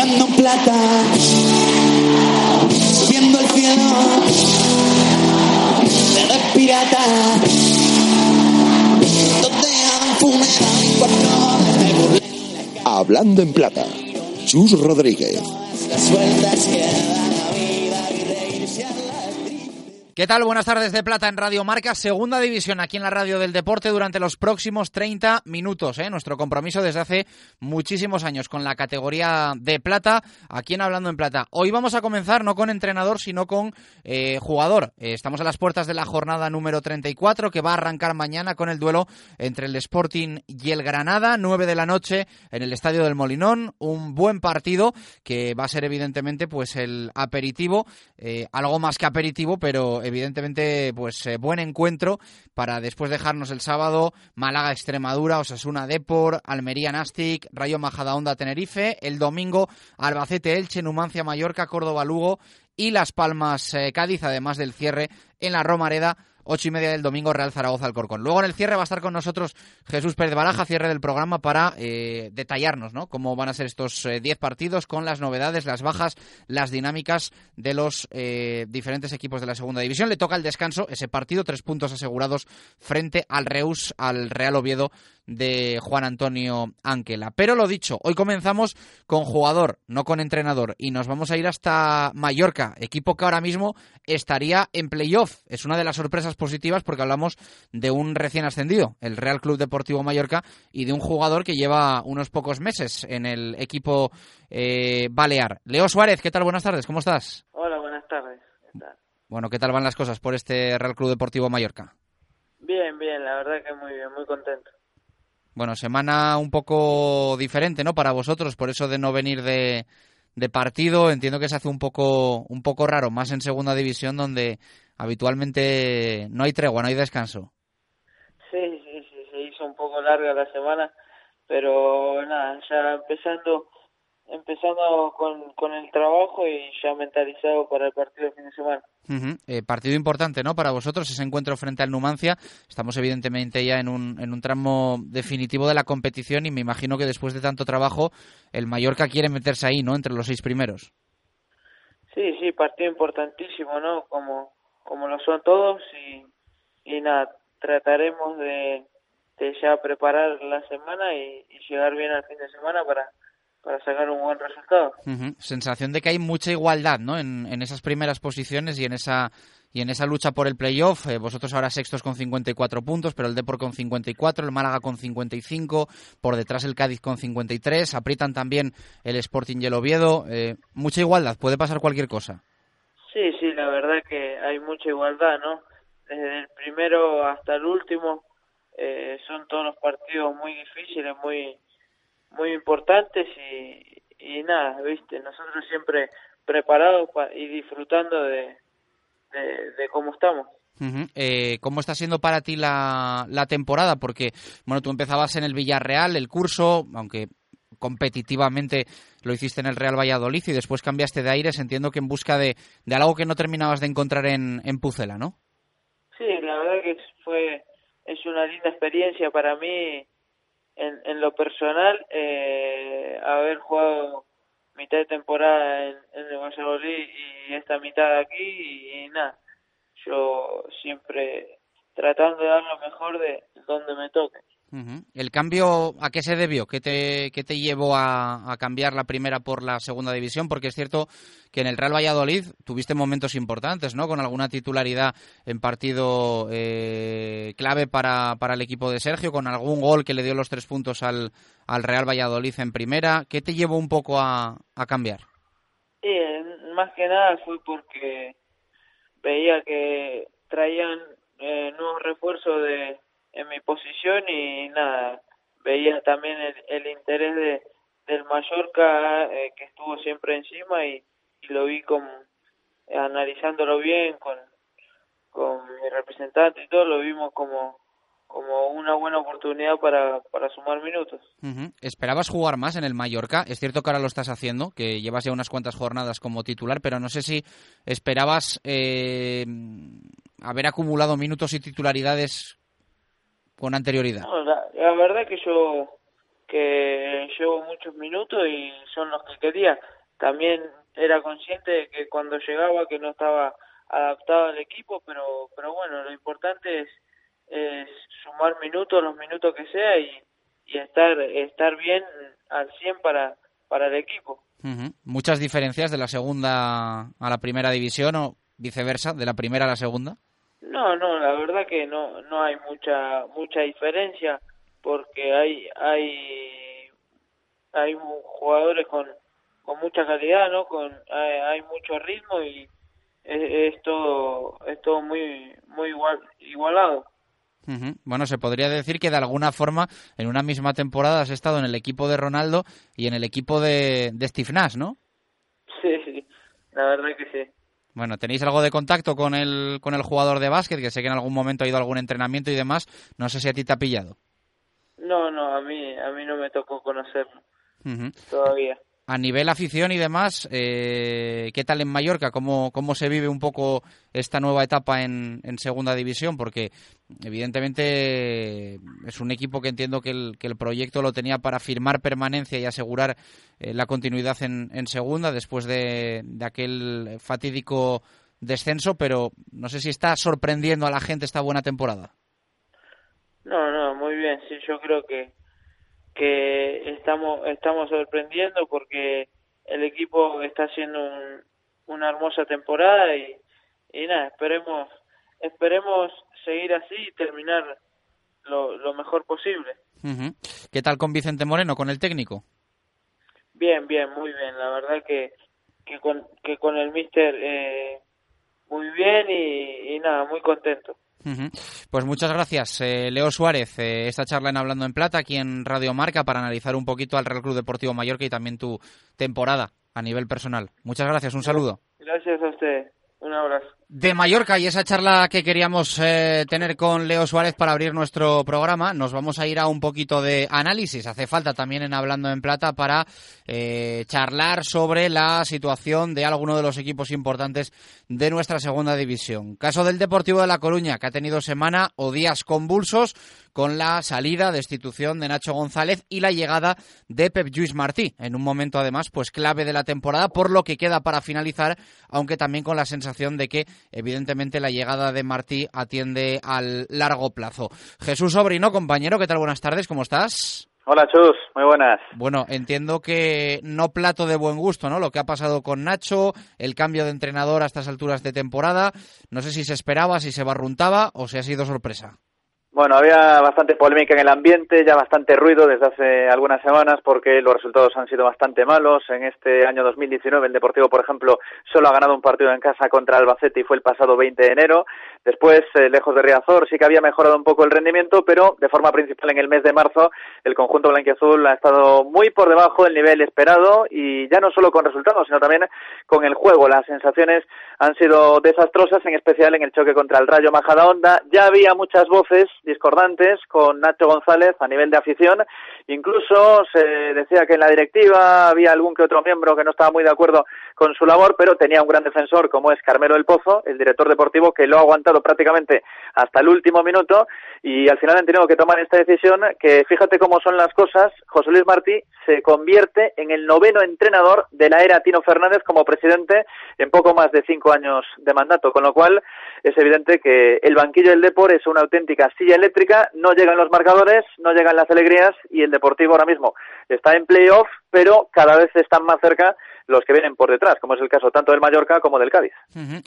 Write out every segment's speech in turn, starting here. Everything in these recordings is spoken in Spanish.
Hablando en plata, subiendo el cielo, de pirata, donde han fumado y cuatro de burla. Hablando en plata, Chus Rodríguez. Las sueltas que ¿Qué tal? Buenas tardes de Plata en Radio Marca, segunda división aquí en la radio del deporte durante los próximos 30 minutos. ¿eh? Nuestro compromiso desde hace muchísimos años con la categoría de Plata, aquí en Hablando en Plata. Hoy vamos a comenzar no con entrenador, sino con eh, jugador. Eh, estamos a las puertas de la jornada número 34 que va a arrancar mañana con el duelo entre el Sporting y el Granada, 9 de la noche en el Estadio del Molinón. Un buen partido que va a ser evidentemente pues el aperitivo, eh, algo más que aperitivo, pero evidentemente pues eh, buen encuentro para después dejarnos el sábado Málaga Extremadura, Osasuna Depor, Almería Nastic, Rayo Majadahonda Tenerife, el domingo Albacete Elche, Numancia Mallorca, Córdoba Lugo y Las Palmas eh, Cádiz, además del cierre en la Romareda ocho y media del domingo Real Zaragoza Alcorcón. Luego en el cierre va a estar con nosotros Jesús Pérez Baraja, cierre del programa para eh, detallarnos, ¿no? Cómo van a ser estos eh, diez partidos con las novedades, las bajas, las dinámicas de los eh, diferentes equipos de la segunda división. Le toca el descanso ese partido, tres puntos asegurados frente al Reus, al Real Oviedo de Juan Antonio Ángela. Pero lo dicho, hoy comenzamos con jugador, no con entrenador, y nos vamos a ir hasta Mallorca, equipo que ahora mismo estaría en playoff. Es una de las sorpresas positivas porque hablamos de un recién ascendido, el Real Club Deportivo Mallorca, y de un jugador que lleva unos pocos meses en el equipo eh, balear. Leo Suárez, ¿qué tal? Buenas tardes, ¿cómo estás? Hola, buenas tardes. ¿Qué tal? Bueno, ¿qué tal van las cosas por este Real Club Deportivo Mallorca? Bien, bien, la verdad que muy bien, muy contento. Bueno, semana un poco diferente, ¿no? Para vosotros, por eso de no venir de, de partido, entiendo que se hace un poco, un poco raro, más en segunda división donde habitualmente no hay tregua, no hay descanso. Sí, sí, sí, se hizo un poco larga la semana, pero nada, ya empezando empezando con, con el trabajo y ya mentalizado para el partido de fin de semana. Eh, partido importante, ¿no? Para vosotros ese encuentro frente al Numancia. Estamos evidentemente ya en un, en un tramo definitivo de la competición y me imagino que después de tanto trabajo el Mallorca quiere meterse ahí, ¿no? Entre los seis primeros. Sí, sí, partido importantísimo, ¿no? Como, como lo son todos y, nada, trataremos de, ya preparar la semana y, llegar bien al fin de semana para, para sacar un buen resultado. Sensación de que hay mucha igualdad, ¿no? En, en esas primeras posiciones y en esa y en esa lucha por el playoff. Eh, vosotros ahora sextos con 54 puntos, pero el Depor con 54, el Málaga con 55, por detrás el Cádiz con 53, aprietan también el Sporting y el Oviedo. Eh, mucha igualdad, puede pasar cualquier cosa. Sí, sí, la verdad que hay mucha igualdad, ¿no? Desde el primero hasta el último eh, son todos los partidos muy difíciles, muy muy importantes y, y nada, viste, nosotros siempre preparados pa- y disfrutando de, de, cómo estamos. Eh, ¿Cómo está siendo para ti la, la temporada? Porque, bueno, tú empezabas en el Villarreal, el curso, aunque competitivamente lo hiciste en el Real Valladolid y después cambiaste de aires, entiendo que en busca de, de algo que no terminabas de encontrar en, en Pucela, ¿no? Sí, la verdad que fue es una linda experiencia para mí en, en lo personal eh, haber jugado mitad de temporada en, en el Valladolid y esta mitad aquí y, nada yo siempre tratando de dar lo mejor de donde me toque ¿El cambio a qué se debió? ¿Qué te, qué te llevó a, cambiar la primera por la segunda división? Porque es cierto que en el Real Valladolid tuviste momentos importantes, ¿no? Con alguna titularidad en partido eh, clave para, para el equipo de Sergio, con algún gol que le dio los tres puntos al, al Real Valladolid en primera. ¿Qué te llevó un poco a, a cambiar? eh, más que nada fue porque veía que traían eh, nuevos refuerzos de en mi posición y nada veía también el, interés de, del Mallorca eh, que estuvo siempre encima y, lo vi como analizándolo bien con, con mi representante y todo, lo vimos como como una buena oportunidad para, para sumar minutos. ¿Esperabas jugar más en el Mallorca? Es cierto que ahora lo estás haciendo, que llevas ya unas cuantas jornadas como titular, pero no sé si esperabas eh, haber acumulado minutos y titularidades con anterioridad. No, la, la verdad que yo que llevo muchos minutos y son los que quería. También era consciente de que cuando llegaba que no estaba adaptado al equipo, pero pero bueno, lo importante es, es sumar minutos, los minutos que sea y, y estar estar bien al 100 para para el equipo. Ujú. ¿Muchas diferencias de la segunda a la primera división o viceversa, de la primera a la segunda? No, no, la verdad que no no hay mucha mucha diferencia porque hay hay hay jugadores con con mucha calidad, ¿no? Con hay, hay mucho ritmo y es, es todo es todo muy muy igual igualado. Bueno, se podría decir que de alguna forma en una misma temporada has estado en el equipo de Ronaldo y en el equipo de, de Steve Nash, ¿no? Sí, sí, la verdad que sí. Bueno, ¿tenéis algo de contacto con el, con el jugador de básquet? Que sé que en algún momento ha ido a algún entrenamiento y demás. No sé si a ti te ha pillado. No, no, a mí a mí no me tocó conocerlo todavía. A nivel afición y demás, eh, ¿qué tal en Mallorca? ¿Cómo, ¿Cómo se vive un poco esta nueva etapa en, en Segunda División? Porque evidentemente es un equipo que entiendo que el, que el proyecto lo tenía para firmar permanencia y asegurar eh, la continuidad en, en Segunda después de, de aquel fatídico descenso, pero no sé si está sorprendiendo a la gente esta buena temporada. No, no, muy bien, sí, yo creo que que estamos estamos sorprendiendo porque el equipo está haciendo un- una hermosa temporada y, y nada, esperemos esperemos seguir así y terminar lo, lo mejor posible. ¿Qué tal con Vicente Moreno, con el técnico? Bien, bien, muy bien, la verdad que que con que con el míster eh, muy bien y, y nada, muy contento. Pues muchas gracias, eh, Leo Suárez. eh, esta charla en Hablando en Plata aquí en Radio Marca para analizar un poquito al Real Club Deportivo Mallorca y también tu temporada a nivel personal. Muchas gracias, un saludo. Gracias a usted. Un abrazo. De Mallorca y esa charla que queríamos eh, tener con Leo Suárez para abrir nuestro programa, nos vamos a ir a un poquito de análisis. Hace falta también en Hablando en Plata para eh, charlar sobre la situación de alguno de los equipos importantes de nuestra segunda división. Caso del Deportivo de La Coruña, que ha tenido semana o días convulsos con la salida, destitución de Nacho González y la llegada de Pep Lluís Martí, en un momento además pues clave de la temporada, por lo que queda para finalizar, aunque también con la sensación de que evidentemente la llegada de Martí atiende al largo plazo. Jesús Sobrino, compañero, ¿qué tal? Buenas tardes, ¿cómo estás? Hola Chus, muy buenas. Bueno, entiendo que no plato de buen gusto, ¿no? Lo que ha pasado con Nacho, el cambio de entrenador a estas alturas de temporada. No sé si se esperaba, si se barruntaba o si ha sido sorpresa. Bueno, había bastante polémica en el ambiente, ya bastante ruido desde hace algunas semanas porque los resultados han sido bastante malos. En este año 2019 el Deportivo, por ejemplo, solo ha ganado un partido en casa contra Albacete y fue el pasado 20 de enero. Después, eh, lejos de Riazor, sí que había mejorado un poco el rendimiento, pero de forma principal en el mes de marzo el conjunto blanquiazul ha estado muy por debajo del nivel esperado y ya no solo con resultados, sino también con el juego. Las sensaciones han sido desastrosas, en especial en el choque contra el Rayo Majadahonda. Ya había muchas voces discordantes con Nacho González a nivel de afición. Incluso se decía que en la directiva había algún que otro miembro que no estaba muy de acuerdo con su labor, pero tenía un gran defensor como es Carmelo del Pozo, el director deportivo, que lo ha aguantado prácticamente hasta el último minuto y al final han tenido que tomar esta decisión que fíjate cómo son las cosas, José Luis Martí se convierte en el noveno entrenador de la era Tino Fernández como presidente en poco más de cinco años de mandato, con lo cual es evidente que el banquillo del Depor es una auténtica silla eléctrica, no llegan los marcadores, no llegan las alegrías y el Deportivo ahora mismo está en playoff, pero cada vez están más cerca los que vienen por detrás, como es el caso tanto del Mallorca como del Cádiz.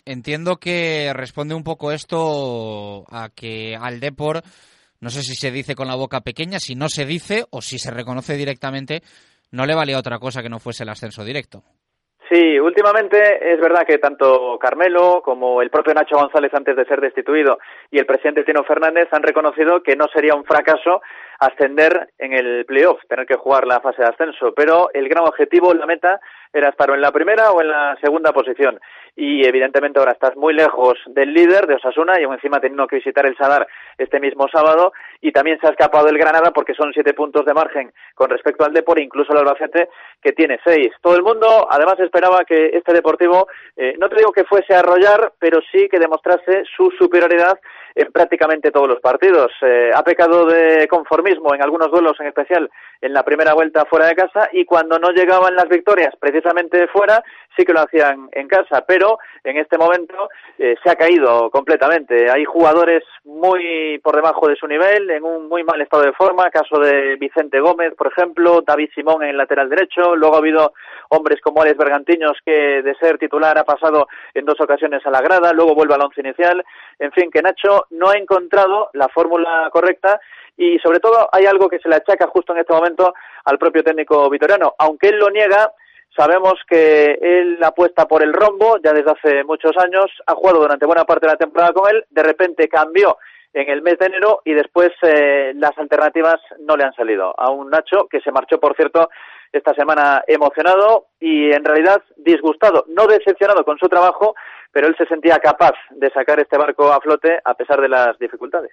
Entiendo que responde un poco esto a que al Depor, no sé si se dice con la boca pequeña, si no se dice o si se reconoce directamente, no le valía otra cosa que no fuese el ascenso directo. Sí, últimamente es verdad que tanto Carmelo como el propio Nacho González antes de ser destituido y el presidente Tino Fernández han reconocido que no sería un fracaso ascender en el playoff, tener que jugar la fase de ascenso, pero el gran objetivo, la meta, era estar en la primera o en la segunda posición. Y evidentemente ahora estás muy lejos del líder de Osasuna y aún encima teniendo que visitar el Sadar este mismo sábado y también se ha escapado el Granada porque son siete puntos de margen con respecto al Depor, incluso el Albacete que tiene seis. Todo el mundo además esperaba que este Deportivo, eh, no te digo que fuese a arrollar, pero sí que demostrase su superioridad en prácticamente todos los partidos. Eh, ha pecado de conformismo en algunos duelos, en especial en la primera vuelta fuera de casa, y cuando no llegaban las victorias precisamente fuera, sí que lo hacían en casa, pero en este momento eh, se ha caído completamente. Hay jugadores muy por debajo de su nivel, en un muy mal estado de forma, caso de Vicente Gómez, por ejemplo, David Simón en lateral derecho, luego ha habido hombres como Alex Bergantiños que de ser titular ha pasado en dos ocasiones a la grada, luego vuelve al once inicial, en fin, que Nacho no ha encontrado la fórmula correcta y sobre todo hay algo que se le achaca justo en este momento al propio técnico vitoriano, aunque él lo niega, Sabemos que él apuesta por el rombo ya desde hace muchos años, ha jugado durante buena parte de la temporada con él, de repente cambió en el mes de enero y después eh, las alternativas no le han salido. A un Nacho que se marchó, por cierto, esta semana emocionado y en realidad disgustado, no decepcionado con su trabajo, pero él se sentía capaz de sacar este barco a flote a pesar de las dificultades.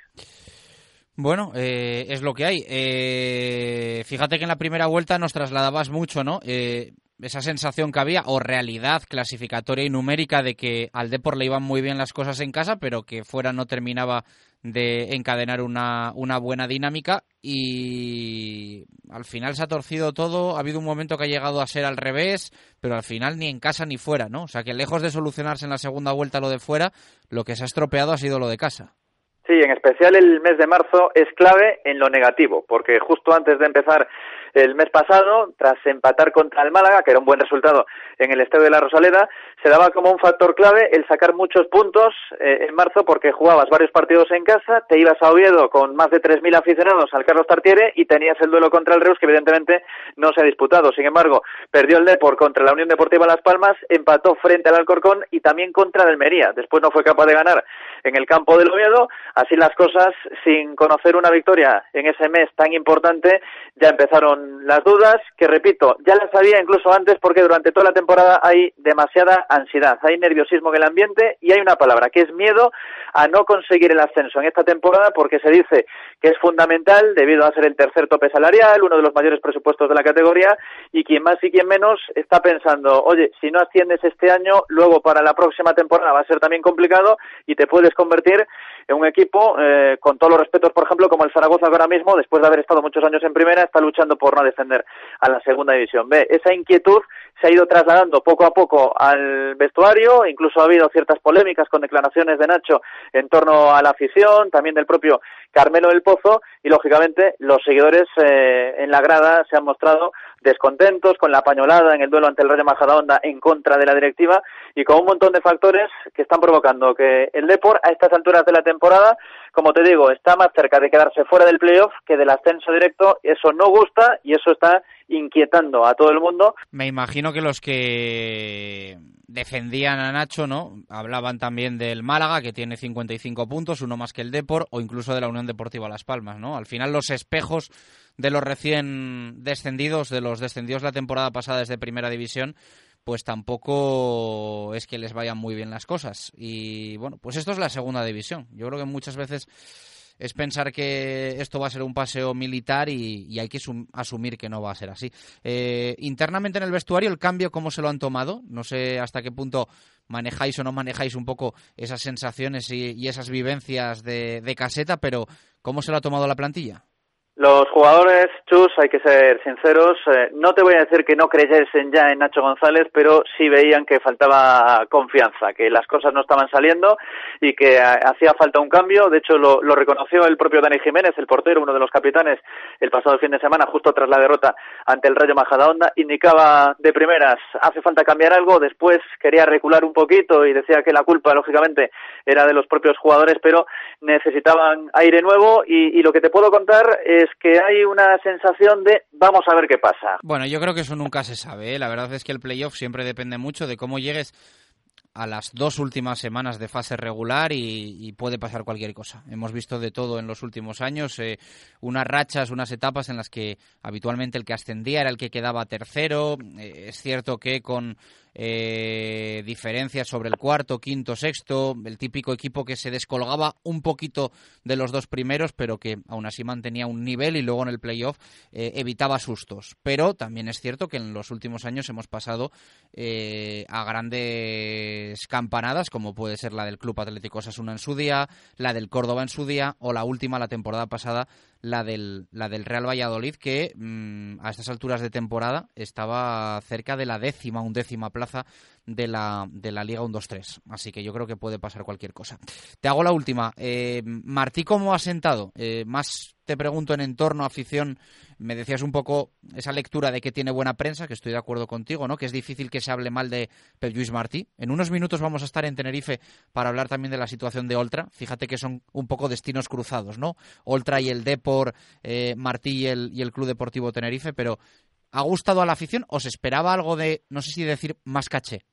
Bueno, eh, es lo que hay. Eh, fíjate que en la primera vuelta nos trasladabas mucho, ¿no? Eh, esa sensación que había, o realidad clasificatoria y numérica de que al Depor le iban muy bien las cosas en casa, pero que fuera no terminaba de encadenar una, una buena dinámica y al final se ha torcido todo, ha habido un momento que ha llegado a ser al revés, pero al final ni en casa ni fuera, ¿no? O sea que lejos de solucionarse en la segunda vuelta lo de fuera, lo que se ha estropeado ha sido lo de casa. Sí, en especial el mes de marzo es clave en lo negativo, porque justo antes de empezar el mes pasado, tras empatar contra el Málaga, que era un buen resultado en el Estadio de la Rosaleda, se daba como un factor clave el sacar muchos puntos eh, en marzo porque jugabas varios partidos en casa, te ibas a Oviedo con más de 3.000 aficionados al Carlos Tartiere y tenías el duelo contra el Reus que evidentemente no se ha disputado. Sin embargo, perdió el Depor contra la Unión Deportiva Las Palmas, empató frente al Alcorcón y también contra el Almería. Después no fue capaz de ganar en el campo del Oviedo. Así las cosas, sin conocer una victoria en ese mes tan importante, ya empezaron las dudas, que repito, ya las sabía incluso antes porque durante toda la temporada hay demasiada ansiedad, hay nerviosismo en el ambiente y hay una palabra que es miedo a no conseguir el ascenso en esta temporada porque se dice que es fundamental debido a ser el tercer tope salarial, uno de los mayores presupuestos de la categoría y quien más y quien menos está pensando, oye, si no asciendes este año, luego para la próxima temporada va a ser también complicado y te puedes convertir en un equipo, eh, con todos los respetos, por ejemplo, como el Zaragoza ahora mismo, después de haber estado muchos años en primera, está luchando por no descender a la segunda división B. Esa inquietud se ha ido trasladando poco a poco al vestuario, incluso ha habido ciertas polémicas con declaraciones de Nacho en torno a la afición, también del propio Carmelo del Pozo, y lógicamente los seguidores eh, en la grada se han mostrado descontentos con la pañolada en el duelo ante el Rayo Majadahonda en contra de la directiva y con un montón de factores que están provocando que el Depor a estas alturas de la temporada, como te digo, está más cerca de quedarse fuera del playoff que del ascenso directo. Eso no gusta y eso está inquietando a todo el mundo. Me imagino que los que defendían a Nacho, ¿no? Hablaban también del Málaga, que tiene 55 puntos, uno más que el Depor, o incluso de la Unión Deportiva Las Palmas, ¿no? Al final los espejos de los recién descendidos, de los descendidos la temporada pasada desde Primera División, pues tampoco es que les vayan muy bien las cosas. Y bueno, pues esto es la segunda división. Yo creo que muchas veces es pensar que esto va a ser un paseo militar y, hay que asumir que no va a ser así. Eh, internamente en el vestuario, el cambio, ¿cómo se lo han tomado? No sé hasta qué punto manejáis o no manejáis un poco esas sensaciones y, esas vivencias de caseta, pero ¿cómo se lo ha tomado la plantilla? Los jugadores, Chus, hay que ser sinceros, eh, no te voy a decir que no creyesen ya en Nacho González, pero sí veían que faltaba confianza, que las cosas no estaban saliendo y que eh, hacía falta un cambio. De hecho, lo, reconoció el propio Dani Jiménez, el portero, uno de los capitanes, el pasado fin de semana, justo tras la derrota ante el Rayo Majadahonda. Indicaba de primeras, hace falta cambiar algo, después quería recular un poquito y decía que la culpa, lógicamente, era de los propios jugadores, pero necesitaban aire nuevo y, y lo que te puedo contar es que hay una sensación de vamos a ver qué pasa. Bueno, yo creo que eso nunca se sabe. ¿eh? La verdad es que el playoff siempre depende mucho de cómo llegues a las dos últimas semanas de fase regular y, puede pasar cualquier cosa. Hemos visto de todo en los últimos años, eh, unas rachas, unas etapas en las que habitualmente el que ascendía era el que quedaba tercero. Eh, es cierto que con eh, diferencias sobre el cuarto, quinto, sexto, el típico equipo que se descolgaba un poquito de los dos primeros, pero que aún así mantenía un nivel y luego en el playoff eh, evitaba sustos. Pero también es cierto que en los últimos años hemos pasado eh, a grandes campanadas, como puede ser la del Club Atlético Osasuna en su día, la del Córdoba en su día, o la última, la temporada pasada, la del, la del Real Valladolid, que mm, a estas alturas de temporada estaba cerca de la décima, undécima plaza de la, de la Liga 1-2-3. Así que yo creo que puede pasar cualquier cosa. Te hago la última. Eh, Martí, ¿cómo ha sentado? Eh, más te pregunto en entorno, afición, me decías un poco esa lectura de que tiene buena prensa, que estoy de acuerdo contigo, ¿no? Que es difícil que se hable mal de Pep Lluís Martí. En unos minutos vamos a estar en Tenerife para hablar también de la situación de Oltra. Fíjate que son un poco destinos cruzados, ¿no? Oltra y el Depor, eh, Martí y el, y el Club Deportivo Tenerife, pero ¿ha gustado a la afición o se esperaba algo de, no sé si decir, más caché?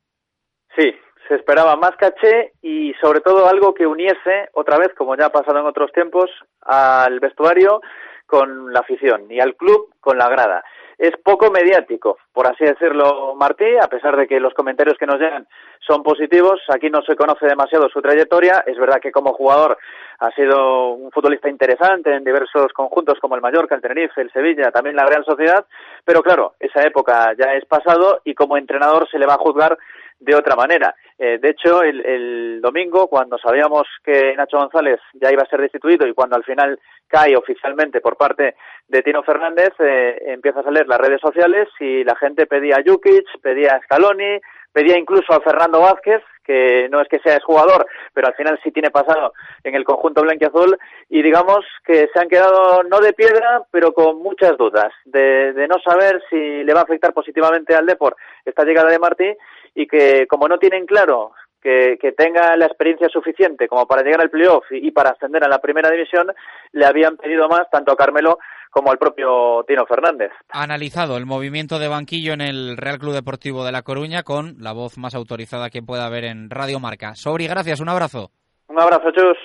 Sí, se esperaba más caché y sobre todo algo que uniese otra vez, como ya ha pasado en otros tiempos, al vestuario con la afición y al club con la grada. Es poco mediático, por así decirlo, Martí, a pesar de que los comentarios que nos llegan son positivos. Aquí no se conoce demasiado su trayectoria. Es verdad que como jugador ha sido un futbolista interesante en diversos conjuntos como el Mallorca, el Tenerife, el Sevilla, también la Real Sociedad. Pero claro, esa época ya es pasado y como entrenador se le va a juzgar de otra manera. Eh, de hecho, el, domingo, cuando sabíamos que Nacho González ya iba a ser destituido y cuando al final cae oficialmente por parte de Tino Fernández, eh, empieza a salir las redes sociales y la gente pedía a Jukic, pedía a Scaloni, pedía incluso a Fernando Vázquez, que no es que sea jugador, pero al final sí tiene pasado en el conjunto blanquiazul y digamos que se han quedado no de piedra, pero con muchas dudas de, de no saber si le va a afectar positivamente al Depor esta llegada de Martí y que como no tienen claro que, que, tenga la experiencia suficiente como para llegar al playoff y, y, para ascender a la primera división, le habían pedido más tanto a Carmelo como al propio Tino Fernández. Ha analizado el movimiento de banquillo en el Real Club Deportivo de La Coruña con la voz más autorizada que pueda haber en Radio Marca. Sobri, gracias, un abrazo. Un abrazo, Chus.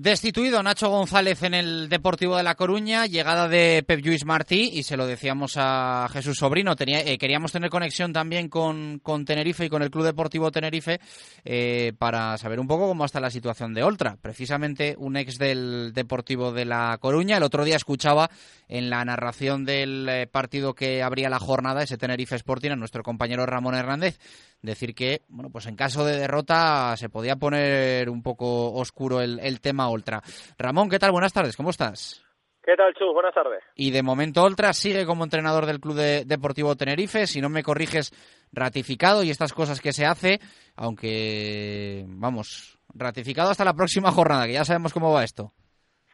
Destituido Nacho González en el Deportivo de La Coruña, llegada de Pep Lluís Martí, y se lo decíamos a Jesús Sobrino, tenía, eh, queríamos tener conexión también con, con, Tenerife y con el Club Deportivo Tenerife eh, para saber un poco cómo está la situación de Oltra. Precisamente un ex del Deportivo de La Coruña, el otro día escuchaba en la narración del eh, partido que abría la jornada, ese Tenerife Sporting, a nuestro compañero Ramón Hernández, decir que, bueno, pues en caso de derrota se podía poner un poco oscuro el, el tema Ultra. Ramón, ¿qué tal? Buenas tardes, ¿cómo estás? ¿Qué tal, Chus? Buenas tardes. Y de momento Oltra sigue como entrenador del Club Deportivo Tenerife, si no me corriges, ratificado y estas cosas que se hace, aunque, vamos, ratificado hasta la próxima jornada, que ya sabemos cómo va esto.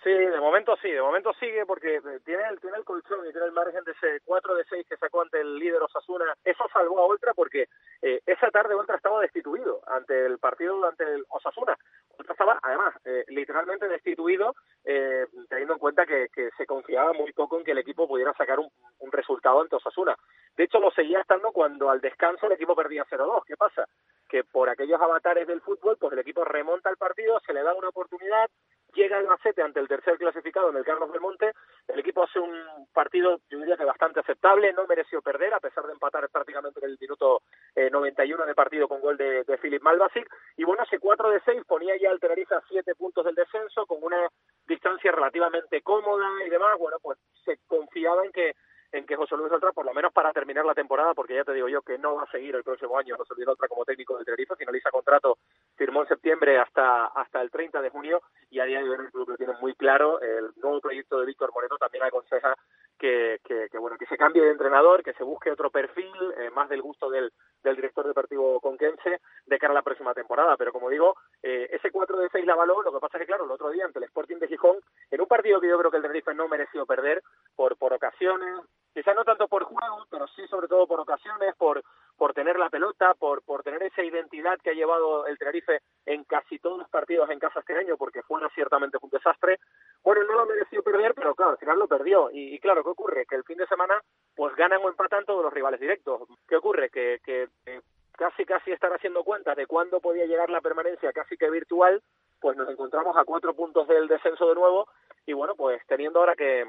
Sí, de momento sí, de momento sigue porque tiene el, tiene el colchón y tiene el margen de ese 4 de 6 que sacó ante el líder Osasuna. Eso salvó a Oltra porque eh, esa tarde Oltra estaba destituido ante el partido ante el Osasuna. Oltra estaba, además, eh, literalmente destituido, eh, teniendo en cuenta que, que, se confiaba muy poco en que el equipo pudiera sacar un, un resultado ante Osasuna. De hecho, lo seguía estando cuando al descanso el equipo perdía 0-2. ¿Qué pasa? Que por aquellos avatares del fútbol, pues el equipo remonta el partido, se le da una oportunidad, llega el Macete ante el tercer clasificado en el Carlos del Monte, el equipo hace un partido, yo diría que bastante aceptable, no mereció perder, a pesar de empatar prácticamente en el minuto eh, 91 de partido con gol de, de Philip Malbasic, y bueno, ese 4 de 6 ponía ya al Tenerife a 7 puntos del descenso, con una distancia relativamente cómoda y demás, bueno, pues se confiaba en que en que José Luis Oltra, por lo menos para terminar la temporada, porque ya te digo yo que no va a seguir el próximo año José Luis Oltra como técnico del Tenerife, finaliza contrato, firmó en septiembre hasta hasta el 30 de junio y a día de hoy el club lo tiene muy claro, el nuevo proyecto de Víctor Moreno también aconseja que, bueno que se cambie de entrenador, que se busque otro perfil, eh, más del gusto del, del director deportivo conquense de cara a la próxima temporada, pero como digo, eh, ese 4 de 6 la avaló, lo que pasa es que claro, el otro día ante el Sporting de Gijón, en un partido que yo creo que el Tenerife no mereció perder por, por ocasiones, quizás no tanto por juego, pero sí sobre todo por ocasiones, por, por tener la pelota, por, por tener esa identidad que ha llevado el Tenerife en casi todos los partidos en casa este año, porque fuera ciertamente un desastre. Bueno, no lo mereció perder, pero claro, al final lo perdió. Y, claro, ¿qué ocurre? Que el fin de semana pues ganan o empatan todos los rivales directos. ¿Qué ocurre? Que, que, que casi casi estar haciendo cuentas de cuándo podía llegar la permanencia casi que virtual, pues nos encontramos a cuatro puntos del descenso de nuevo y bueno, pues teniendo ahora que,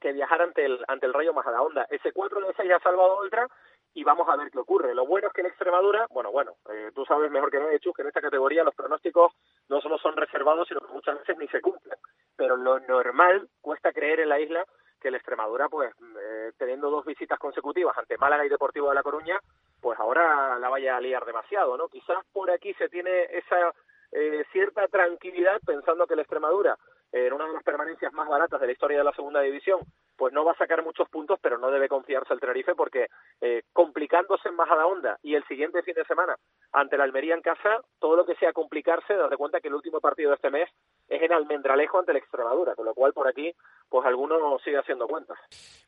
que viajar ante el ante el Rayo Majadahonda. Ese 4 de 6 ha salvado Ultra y vamos a ver qué ocurre. Lo bueno es que en Extremadura, bueno, bueno, eh, tú sabes mejor que nadie, Chus, que en esta categoría los pronósticos no solo son reservados, sino que muchas veces ni se cumplen. Pero lo normal cuesta creer en la isla que el Extremadura, pues eh, teniendo dos visitas consecutivas ante Málaga y Deportivo de La Coruña, pues ahora la vaya a liar demasiado, ¿no? Quizás por aquí se tiene esa eh, cierta tranquilidad pensando que el Extremadura, en una de las permanencias más baratas de la historia de la segunda división, pues no va a sacar muchos puntos, pero no debe confiarse el Tenerife porque eh, complicándose en Majadahonda y el siguiente fin de semana ante la Almería en casa, todo lo que sea complicarse, date cuenta que el último partido de este mes es en Almendralejo ante la Extremadura, con lo cual por aquí pues alguno sigue haciendo cuentas.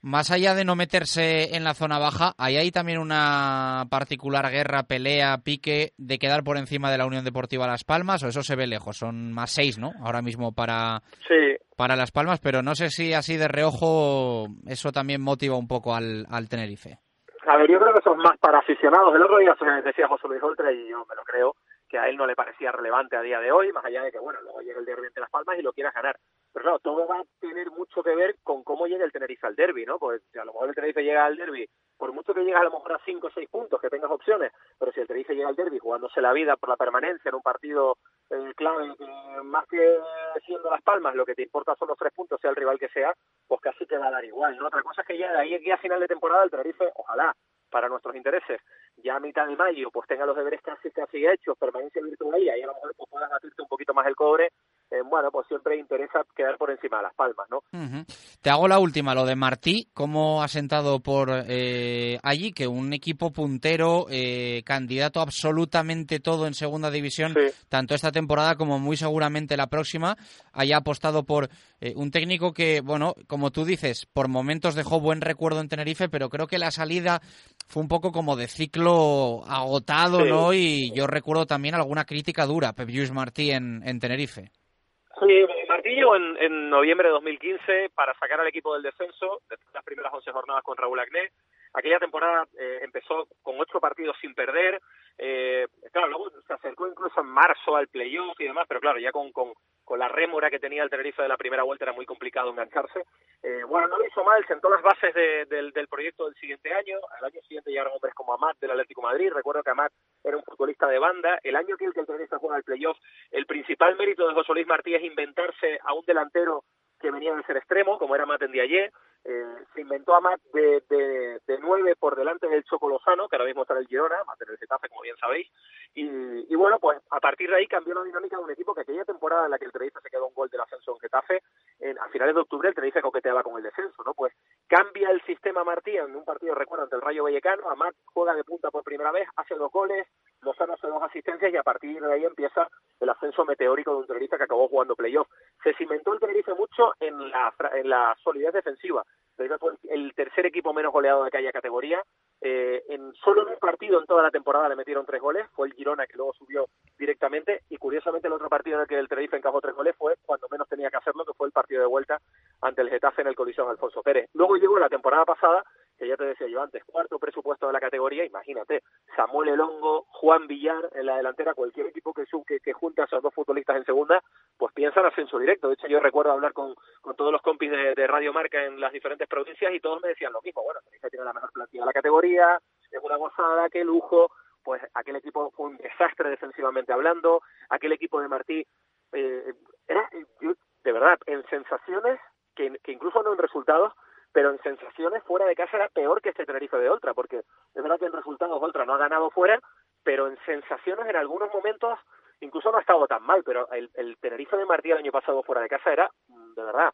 Más allá de no meterse en la zona baja, ¿hay ahí también una particular guerra, pelea, pique de quedar por encima de la Unión Deportiva Las Palmas? ¿O eso se ve lejos? Son más seis, ¿no? Ahora mismo para, sí. para Las Palmas, pero no sé si así de reojo eso también motiva un poco al, al Tenerife. A ver, yo creo que son más para aficionados. El otro día se decía José Luis Oltra y yo me lo creo que a él no le parecía relevante a día de hoy, más allá de que, bueno, luego llega el derbi entre Las Palmas y lo quieras ganar. Pero claro, todo va a tener mucho que ver con cómo llega el Tenerife al derby, ¿no? Pues si a lo mejor el Tenerife llega al derby, por mucho que llegas a lo mejor a 5 o 6 puntos, que tengas opciones, pero si el Tenerife llega al derby jugándose la vida por la permanencia en un partido eh, que más que siendo Las Palmas, lo que te importa son los tres puntos, sea el rival que sea, pues casi te va a dar igual, ¿no? Otra cosa es que ya de ahí aquí a final de temporada el Tenerife, ojalá, para nuestros intereses, ya a mitad de mayo, pues tenga los deberes casi casi hechos, permanencia virtual y ahí a lo mejor pues, puedas batirte un poquito más el cobre, eh, bueno, pues siempre interesa quedar por encima de las palmas, ¿no? Uh -huh. Te hago la última, lo de Martí, ¿cómo ha sentado por eh, allí? Que un equipo puntero, eh, candidato absolutamente todo en segunda división, Sí. tanto esta temporada como muy seguramente la próxima, haya apostado por eh, un técnico que, bueno, como tú dices, por momentos dejó buen recuerdo en Tenerife, pero creo que la salida fue un poco como de ciclo agotado, Sí. ¿no? Y yo recuerdo también alguna crítica dura a Pep Lluís Martí en, en Tenerife. Sí, Martillo en, en noviembre de 2015 para sacar al equipo del descenso, después de las primeras 11 jornadas con Raúl Agné. Aquella temporada eh, empezó con ocho partidos sin perder. Eh, claro, luego se acercó incluso en marzo al playoff y demás, pero claro, ya con, con, con la rémora que tenía el Tenerife de la primera vuelta era muy complicado engancharse. Eh, bueno, no lo hizo mal, sentó las bases de- del, del proyecto del siguiente año. Al año siguiente llegaron hombres como Amat del Atlético Madrid. Recuerdo que Amat era un futbolista de banda. El año que el, el Tenerife juega al playoff, el principal mérito de José Luis Martí es inventarse a un delantero que venía de ser extremo, como era Matt Ndiaye. Eh, se inventó a Matt de, de, de nueve por delante del Choco Lozano, que ahora mismo está en el Girona, Matt en el Getafe, como bien sabéis. Y, y bueno, pues a partir de ahí cambió la dinámica de un equipo que aquella temporada en la que el Tenerife se quedó un gol del ascenso en Getafe, en, a finales de octubre el Tenerife coqueteaba con el descenso, ¿no? Pues cambia el sistema Martí en un partido, recuerdo, ante el Rayo Vallecano, Amat juega de punta por primera vez, hace dos goles, Lozano hace dos asistencias y a partir de ahí empieza el ascenso meteórico de un Tenerife que acabó jugando playoff. Se cimentó el Tenerife mucho en la, en la solidez defensiva. El tercer equipo menos goleado de aquella categoría. Eh, en solo un partido en toda la temporada le metieron tres goles, fue el Girona que luego subió directamente y curiosamente el otro partido en el que el Tenerife encajó tres goles fue cuando menos tenía que hacerlo, que fue el partido de vuelta ante el Getafe en el Coliseo Alfonso Pérez. Luego llegó la temporada pasada, que ya te decía yo antes, cuarto presupuesto de la categoría, imagínate, Samuel Elongo, Juan Villar en la delantera, cualquier equipo que, que, junte a esos dos futbolistas en segunda, pues piensa en ascenso directo. De hecho, yo recuerdo hablar con, con todos los compis de, Radio Marca en las diferentes provincias y todos me decían lo mismo. Bueno, Tenerife tiene la mejor plantilla de la categoría, es una gozada, qué lujo. Pues aquel equipo fue un desastre defensivamente hablando. Aquel equipo de Martí eh, era, yo, de verdad, en sensaciones, que, que incluso no en resultados, pero en sensaciones fuera de casa era peor que este Tenerife de Oltra, porque es verdad que en resultados Oltra no ha ganado fuera, pero en sensaciones en algunos momentos incluso no ha estado tan mal, pero el, el Tenerife de Martí el año pasado fuera de casa era, mm, de verdad,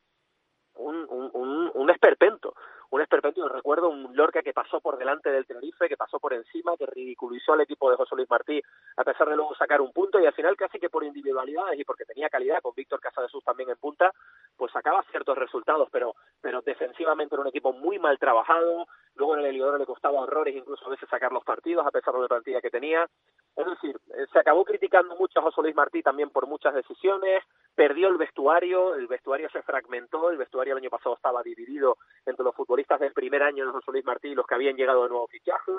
un, un, un, un esperpento, un esperpento, recuerdo un Lorca que pasó por delante del Tenerife, que pasó por encima, que ridiculizó al equipo de José Luis Martí, a pesar de luego sacar un punto, y al final casi que por individualidades y porque tenía calidad, con Víctor Casadesús también en punta, pues sacaba ciertos resultados, pero, pero defensivamente era un equipo muy mal trabajado, luego en el Heliodoro le costaba horrores incluso a veces sacar los partidos, a pesar de la plantilla que tenía, es decir, eh, se acabó criticando mucho a José Luis Martí también por muchas decisiones, perdió el vestuario, el vestuario se fragmentó, el vestuario el año pasado estaba dividido entre los futbolistas del primer año de José Luis Martí los que habían llegado de nuevo fichajes,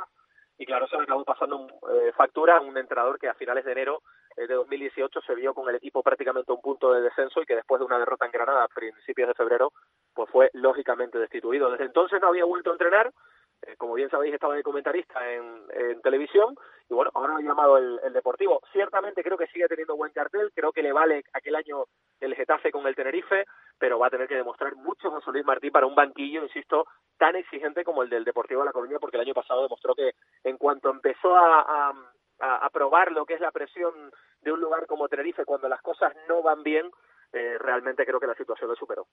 y claro, se le acabó pasando eh, factura a un entrenador que a finales de enero eh, de 2018 se vio con el equipo prácticamente a un punto de descenso y que después de una derrota en Granada a principios de febrero, pues fue lógicamente destituido. Desde entonces no había vuelto a entrenar, eh, como bien sabéis, estaba de comentarista en, televisión y bueno, ahora lo ha llamado el, el, Deportivo. Ciertamente creo que sigue teniendo buen cartel, creo que le vale aquel año el Getafe con el Tenerife, pero va a tener que demostrar mucho José Luis Martí para un banquillo, insisto, tan exigente como el del Deportivo de La Coruña, porque el año pasado demostró que en cuanto empezó a, a, a probar lo que es la presión de un lugar como Tenerife cuando las cosas no van bien, eh, realmente creo que la situación lo superó.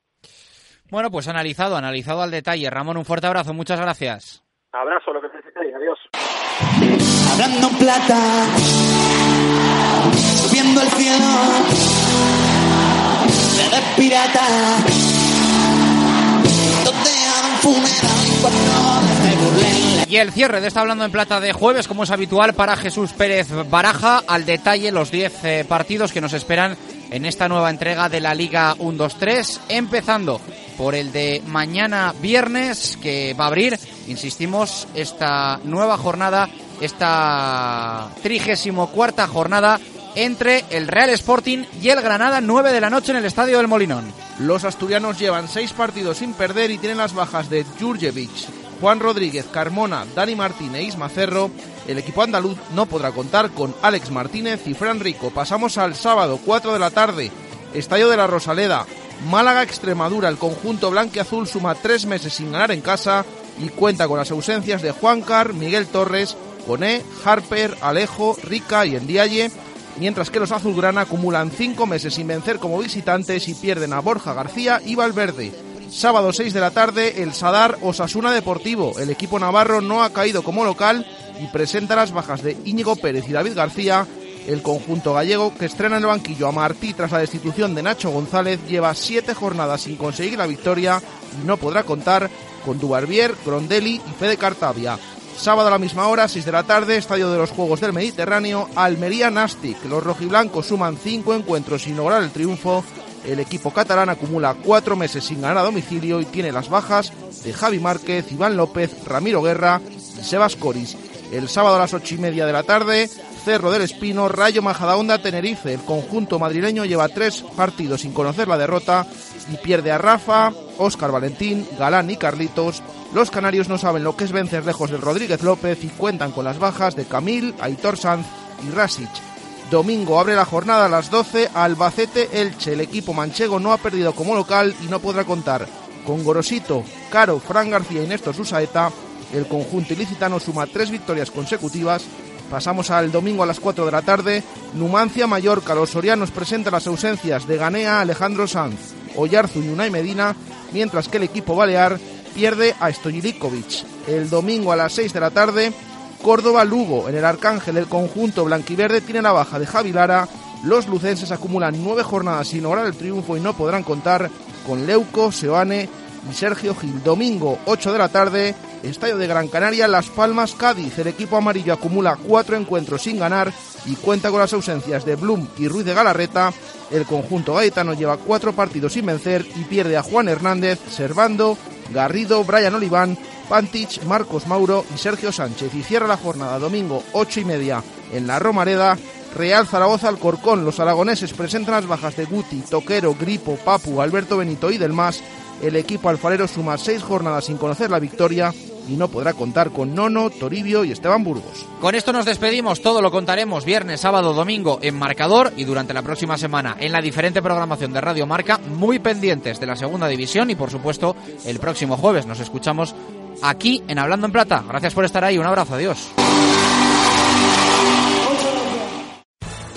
Bueno, pues analizado, analizado al detalle. Ramón, un fuerte abrazo, muchas gracias. Abrazo, lo que necesitéis, adiós. Hablando plata, subiendo el cielo, de pirata, donde un funeral cuando me burlen. Y el cierre de esta Hablando en Plata de jueves, como es habitual, para Jesús Pérez Baraja, al detalle los 10 eh, partidos que nos esperan en esta nueva entrega de la Liga 1-2-3, empezando por el de mañana viernes, que va a abrir, insistimos, esta nueva jornada, esta trigésimo cuarta jornada entre el Real Sporting y el Granada, 9 de la noche en el Estadio del Molinón. Los asturianos llevan seis partidos sin perder y tienen las bajas de Jurjevic, Juan Rodríguez, Carmona, Dani Martín e Isma Cerro, el equipo andaluz no podrá contar con Alex Martínez y Fran Rico. Pasamos al sábado, 4 de la tarde, Estadio de la Rosaleda, Málaga Extremadura. El conjunto blanquiazul suma tres meses sin ganar en casa y cuenta con las ausencias de Juancar, Miguel Torres, Coné, Harper, Alejo, Rica y Endiaye, mientras que los azulgrana acumulan cinco meses sin vencer como visitantes y pierden a Borja García y Valverde. Sábado 6 de la tarde, el Sadar Osasuna Deportivo. El equipo navarro no ha caído como local y presenta las bajas de Íñigo Pérez y David García. El conjunto gallego, que estrena en el banquillo a Martí tras la destitución de Nacho González, lleva siete jornadas sin conseguir la victoria y no podrá contar con Dubarbier, Grondelli y Fede Cartavia. Sábado a la misma hora, 6 de la tarde, Estadio de los Juegos del Mediterráneo, Almería Nastic. Los rojiblancos suman cinco encuentros sin lograr el triunfo el equipo catalán acumula cuatro meses sin ganar a domicilio y tiene las bajas de Javi Márquez, Iván López, Ramiro Guerra y Sebas Coris. El sábado a las ocho y media de la tarde, Cerro del Espino, Rayo Majadahonda, Tenerife. El conjunto madrileño lleva tres partidos sin conocer la derrota y pierde a Rafa, Óscar Valentín, Galán y Carlitos. Los canarios no saben lo que es vencer lejos del Rodríguez López y cuentan con las bajas de Camil, Aitor Sanz y Rasic. Domingo abre la jornada a las 12 Albacete Elche. El equipo manchego no ha perdido como local y no podrá contar con Gorosito, Caro, Fran García y Néstor Susaeta. El conjunto ilicitano suma tres victorias consecutivas. Pasamos al domingo a las 4 de la tarde. Numancia Mallorca. Los sorianos presentan las ausencias de Ganea, Alejandro Sanz, Oyarzu y Unai Medina, mientras que el equipo balear pierde a Stojilikovic. El domingo a las 6 de la tarde Córdoba-Lugo. En el Arcángel, el conjunto blanquiverde tiene la baja de Javi Lara. Los lucenses acumulan nueve jornadas sin lograr el triunfo y no podrán contar con Leuco, Seoane y Sergio Gil. Domingo, 8 de la tarde, Estadio de Gran Canaria, Las Palmas, Cádiz. El equipo amarillo acumula cuatro encuentros sin ganar y cuenta con las ausencias de Blum y Ruiz de Galarreta. El conjunto gaetano lleva cuatro partidos sin vencer y pierde a Juan Hernández, Servando, Garrido, Brian Oliván, Pantich, Marcos Mauro y Sergio Sánchez. Y cierra la jornada domingo 8 y media en la Romareda. Real Zaragoza Alcorcón. Los aragoneses presentan las bajas de Guti, Toquero, Gripo, Papu, Alberto Benito y Delmas. El equipo alfarero suma seis jornadas sin conocer la victoria y no podrá contar con Nono, Toribio y Esteban Burgos. Con esto nos despedimos, todo lo contaremos viernes, sábado, domingo en Marcador y durante la próxima semana en la diferente programación de Radio Marca, muy pendientes de la segunda división y por supuesto el próximo jueves nos escuchamos aquí en Hablando en Plata. Gracias por estar ahí, un abrazo, adiós.